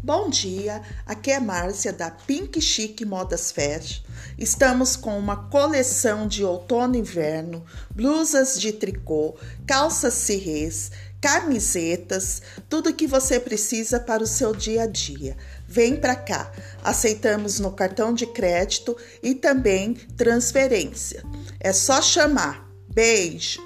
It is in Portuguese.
Bom dia, aqui é Márcia da Pink Chic Modas Fashion. Estamos com uma coleção de outono e inverno, blusas de tricô, calças cirrês, camisetas, tudo que você precisa para o seu dia a dia. Vem para cá. Aceitamos no cartão de crédito e também transferência. É só chamar. Beijo.